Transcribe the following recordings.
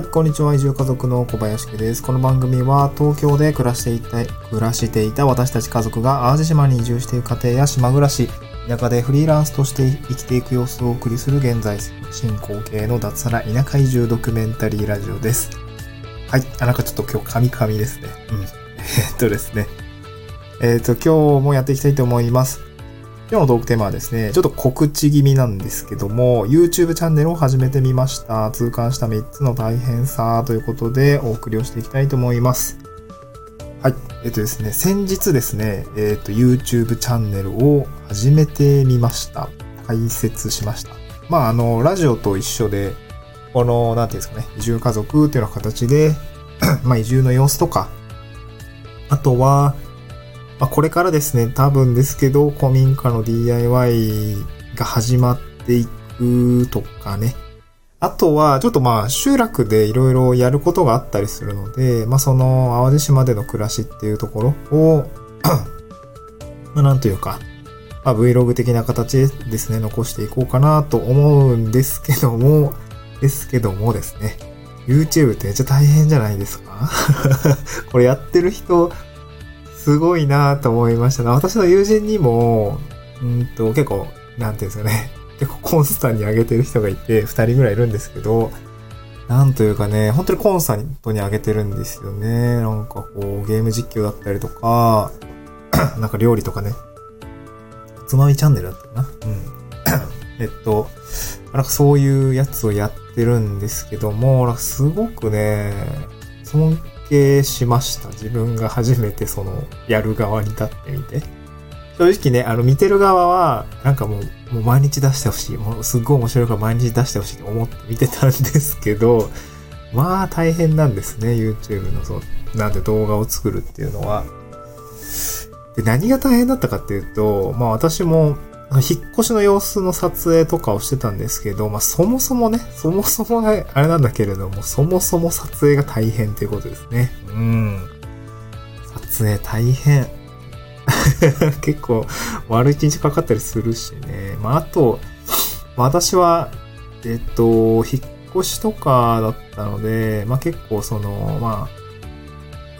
はい、こんにちは。移住家族の小林家です。この番組は東京で暮らしていた、暮らしていた私たち家族が淡路島に移住している家庭や島暮らし、田舎でフリーランスとして生きていく様子をお送りする現在進行形の脱サラ田舎移住ドキュメンタリーラジオです。はい、あ、なんかちょっと今日カミカミですね。うん。えっとですね。えっと、今日もやっていきたいと思います。今日のトークテーマはですね、ちょっと告知気味なんですけども、YouTube チャンネルを始めてみました。痛感した3つの大変さということでお送りをしていきたいと思います。はい。えっとですね、先日ですね、えっと、YouTube チャンネルを始めてみました。開設しました。まあ、あの、ラジオと一緒で、この、なんていうんですかね、移住家族っていうような形で、まあ、移住の様子とか、あとは、まあ、これからですね、多分ですけど、古民家の DIY が始まっていくとかね。あとは、ちょっとまあ、集落でいろいろやることがあったりするので、まあ、その、淡路島での暮らしっていうところを、まあ、なんというか、まあ、Vlog 的な形でですね、残していこうかなと思うんですけども、ですけどもですね、YouTube ってめっちゃ大変じゃないですか？これやってる人、すごいなと思いましたね。私の友人にも、うんと、結構、なんていうんですかね。結構コンスタンに上げてる人がいて、二人ぐらいいるんですけど、なんというかね、本当にコンスタントに上げてるんですよね。なんかこう、ゲーム実況だったりとか、なんか料理とかね。つまみチャンネルだったかな。うん。えっと、なんかそういうやつをやってるんですけども、なんかすごくね、尊敬しました。自分が初めてその、やる側に立ってみて。正直ね、あの、見てる側は、なんかもう、もう毎日出してほしい。もうすっごい面白いから毎日出してほしいと思って見てたんですけど、まあ大変なんですね、YouTube のそう、なんで動画を作るっていうのは。で、何が大変だったかっていうと、まあ私も、引っ越しの様子の撮影とかをしてたんですけど、まあそもそもね、そもそもね、あれなんだけれども、そもそも撮影が大変っていうことですね。うん。撮影大変。結構、丸一日かかったりするしね。まああと、私は、えっと、引っ越しとかだったので、まあ結構その、まあ、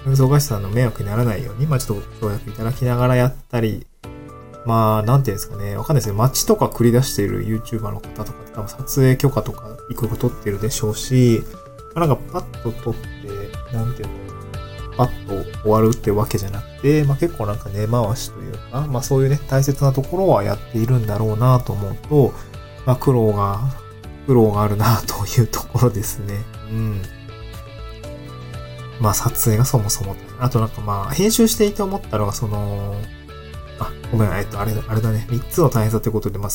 運送会社さんの迷惑にならないように、まあちょっとご協力いただきながらやったり、まあ、なんていうんですかね。わかんないですけど、街とか繰り出している YouTuber の方とか多分撮影許可とか一個一個取ってるでしょうし、まあ、なんかパッと撮って、なんていうの、パッと終わるってわけじゃなくて、まあ結構なんか根回しというか、まあそういうね、大切なところはやっているんだろうなと思うと、まあ苦労が、苦労があるなというところですね。うん。まあ撮影がそもそも。あとなんかまあ編集していて思ったのがその、あ、ごめん、えっと、あれだ、あれだね。三つの大変さってことで、まあ、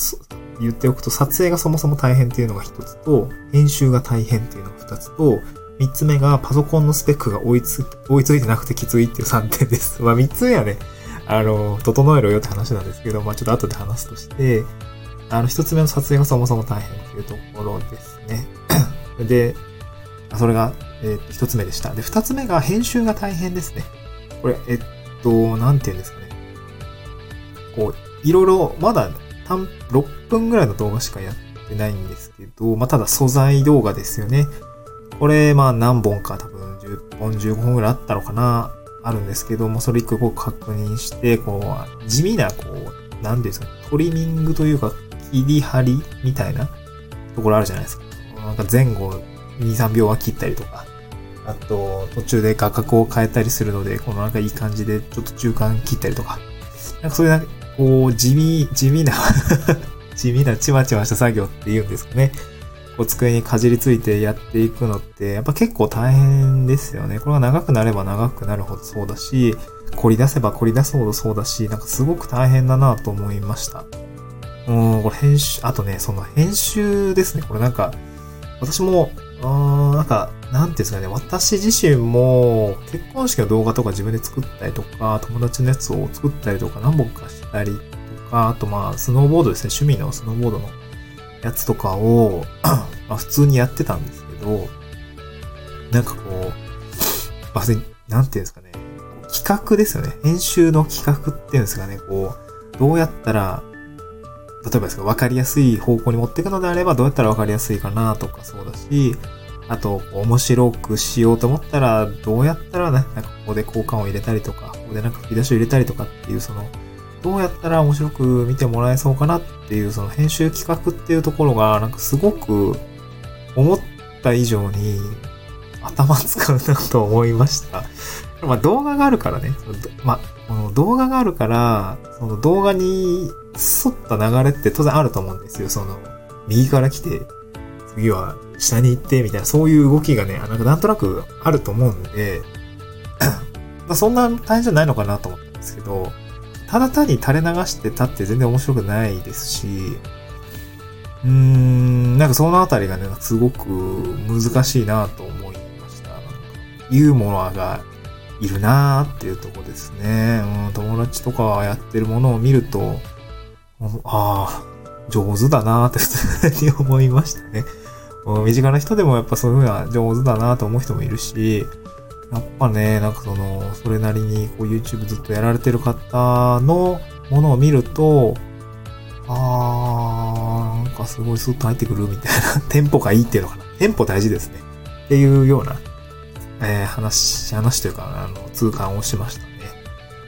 言っておくと、撮影がそもそも大変っていうのが一つと、編集が大変っていうのが二つと、三つ目がパソコンのスペックが追いつ、追いついてなくてきついっていう三点です。まあ、三つ目はね、あの、整えろよって話なんですけど、まあ、ちょっと後で話すとして、あの、一つ目の撮影がそもそも大変っていうところですね。で、それが、えー、一つ目でした。で、二つ目が編集が大変ですね。これ、えっと、なんて言うんですかね。こう、いろいろ、まだ、単、6分ぐらいの動画しかやってないんですけど、まあ、ただ素材動画ですよね。これ、まあ、何本か多分10本、15本ぐらいあったのかな、あるんですけども、それ一個一個確認して、こう、地味な、こう、なんていうんですか、トリミングというか、切り張りみたいなところあるじゃないですか。なんか前後2、3秒は切ったりとか、あと、途中で画角を変えたりするので、このなんかいい感じで、ちょっと中間切ったりとか、なんかそういう、こう、地味、地味な 地味なちまちました作業っていうんですかね。こう、机にかじりついてやっていくのって、やっぱ結構大変ですよね。これが長くなれば長くなるほどそうだし、凝り出せば凝り出すほどそうだし、なんかすごく大変だなと思いました。うん、これ編集、あとね、その編集ですね。これなんか、私も、あなんか、なんていうんですかね、私自身も結婚式の動画とか自分で作ったりとか、友達のやつを作ったりとか何本かしたりとか、あとまあ、スノーボードですね、趣味のスノーボードのやつとかを、まあ普通にやってたんですけど、なんかこう、まあ、なんていうんですかね、企画ですよね。編集の企画っていうんですかね、こう、どうやったら、例えばですけど、わかりやすい方向に持っていくのであれば、どうやったらわかりやすいかなとかそうだし、あと、面白くしようと思ったら、どうやったらね、なんかここで交換を入れたりとか、ここでなんか吹き出しを入れたりとかっていう、その、どうやったら面白く見てもらえそうかなっていう、その編集企画っていうところが、なんかすごく思った以上に頭使うなと思いました。まあ動画があるからね、まあ、この動画があるから、その動画に沿った流れって当然あると思うんですよ。その、右から来て、次は下に行ってみたいな、そういう動きがね、なんかなんとなくあると思うんで、まあそんな大変じゃないのかなと思ったんですけど、ただ単に垂れ流してたって全然面白くないですし、うーん、なんかそのあたりがね、すごく難しいなと思いました。ユーモアがいるなーっていうとこですね。うん、友達とかやってるものを見ると、ああ、上手だなーって普通に思いましたね。身近な人でもやっぱそういうふうな上手だなと思う人もいるし、やっぱね、なんかその、それなりにこう YouTube ずっとやられてる方のものを見ると、あー、なんかすごいスッと入ってくるみたいな、テンポがいいっていうのかな。テンポ大事ですね。っていうような、えー、話、話というか、あの、痛感をしました。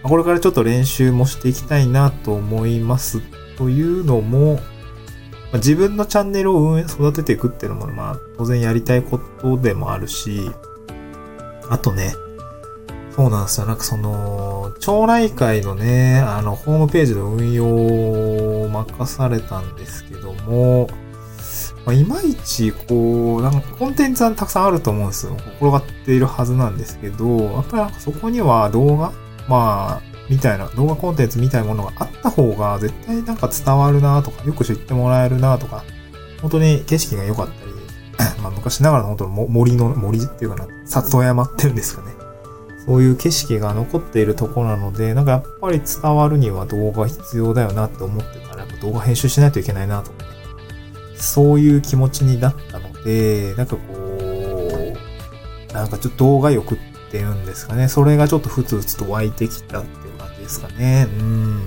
これからちょっと練習もしていきたいなと思います。というのも、自分のチャンネルを運営、育てていくっていうのも、まあ、当然やりたいことでもあるし、あとね、そうなんですよ。なんかその、町内会のね、あの、ホームページの運用を任されたんですけども、ま、いまいち、こう、なんかコンテンツはたくさんあると思うんですよ。心がっているはずなんですけど、やっぱりなんかそこには動画まあ、みたいな、動画コンテンツみたいなものがあった方が絶対なんか伝わるなとか、よく知ってもらえるなとか、本当に景色が良かったり、まあ昔ながらの本当の森の、森っていうかな、里山っていうんですかね。そういう景色が残っているところなので、なんかやっぱり伝わるには動画必要だよなって思ってたら、やっぱ動画編集しないといけないなと思って、そういう気持ちになったので、なんかこう、なんかちょっと動画欲ってっていうんですかね。それがちょっとふつふつと湧いてきたっていう感じですかね。うん。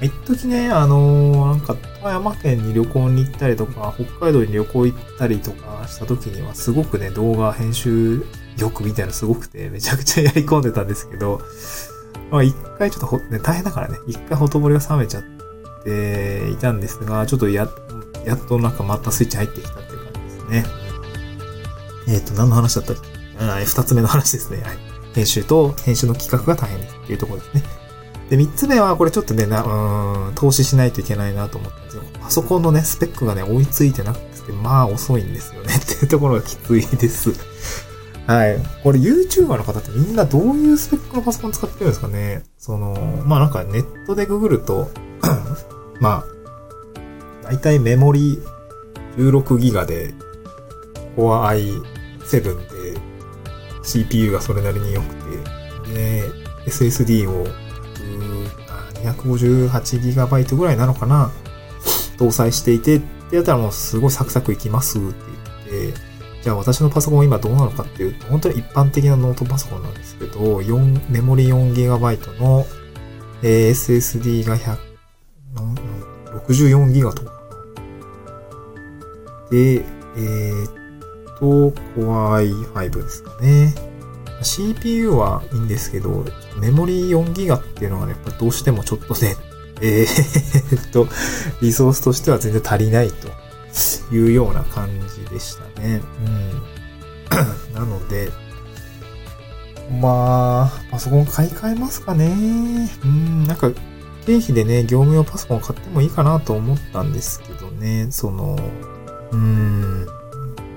一時ね、あのー、なんか、富山県に旅行に行ったりとか、北海道に旅行行ったりとかした時には、すごくね、動画編集よくみたいなすごくて、めちゃくちゃやり込んでたんですけど、まあ一回ちょっとほ、ね、大変だからね、一回ほとぼりが冷めちゃっていたんですが、ちょっとや、やっとなんかまたスイッチ入ってきたっていう感じですね。えっ、ー、と、何の話だったっけ？二つ目の話ですね。はい。編集と編集の企画が大変ですっていうところですね。で、三つ目は、これちょっとね、な、うん、投資しないといけないなと思ったんですよ。パソコンのね、スペックがね、追いついてなくて、まあ遅いんですよね っていうところがきついです。はい。これ YouTuber の方ってみんなどういうスペックのパソコン使ってるんですかねその、まあなんかネットでググると まあ、だいたいメモリ 16GB で Core i7 CPU がそれなりに良くて、で、SSD を 258GB ぐらいなのかな搭載していて、ってやったらもうすごいサクサクいきますって言って、じゃあ私のパソコン今どうなのかっていうと、本当に一般的なノートパソコンなんですけど、4メモリ 4GB の、え、SSD が100、64GB とか。で、えー、と、Core i5 ですかね。CPU はいいんですけど、メモリー 4GB っていうのはね、やっぱどうしてもちょっとね、えー、っと、リソースとしては全然足りないというような感じでしたね。うん。なので、まあ、パソコン買い替えますかね。うん、なんか、経費でね、業務用パソコン買ってもいいかなと思ったんですけどね、その、うん、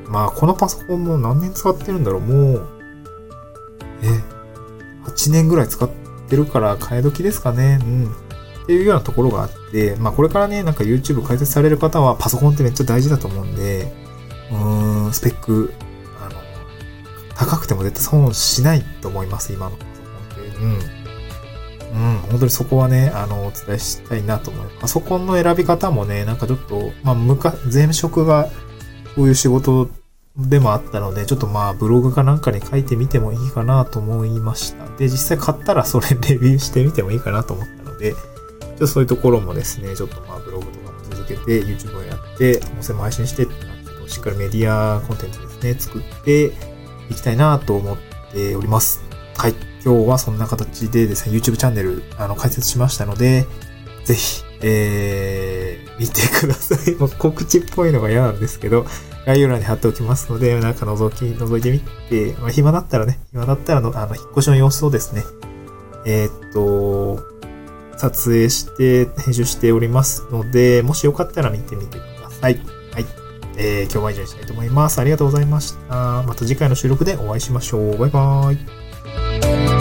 まあ、このパソコンも何年使ってるんだろうもう、え、8年ぐらい使ってるから替え時ですかね。うん。っていうようなところがあって、まあこれからね、なんか YouTube 解説される方はパソコンってめっちゃ大事だと思うんで、うーん、スペック、あの、高くても絶対損しないと思います、今のパソコンって。うん。うん、本当にそこはね、あの、お伝えしたいなと思います。パソコンの選び方もね、なんかちょっと、まあ、むか、前職がそういう仕事でもあったので、ちょっとまあブログかなんかに書いてみてもいいかなと思いました。で、実際買ったらそれレビューしてみてもいいかなと思ったので、ちょっとそういうところもですね、ちょっとまあブログとかも続けて、YouTube をやって、音声も配信してってなって、しっかりメディアコンテンツですね、作っていきたいなと思っております。はい。今日はそんな形でですね、YouTube チャンネル、あの、開設しましたので、ぜひ、えー、見てください。もう告知っぽいのが嫌なんですけど、概要欄に貼っておきますので、なんか覗き、覗いてみて、まあ、暇だったらね、暇だったらの、あの、引っ越しの様子をですね、えー、っと、撮影して、編集しておりますので、もしよかったら見てみてください。はい。えー、今日は以上にしたいと思います。ありがとうございました。また次回の収録でお会いしましょう。バイバーイ。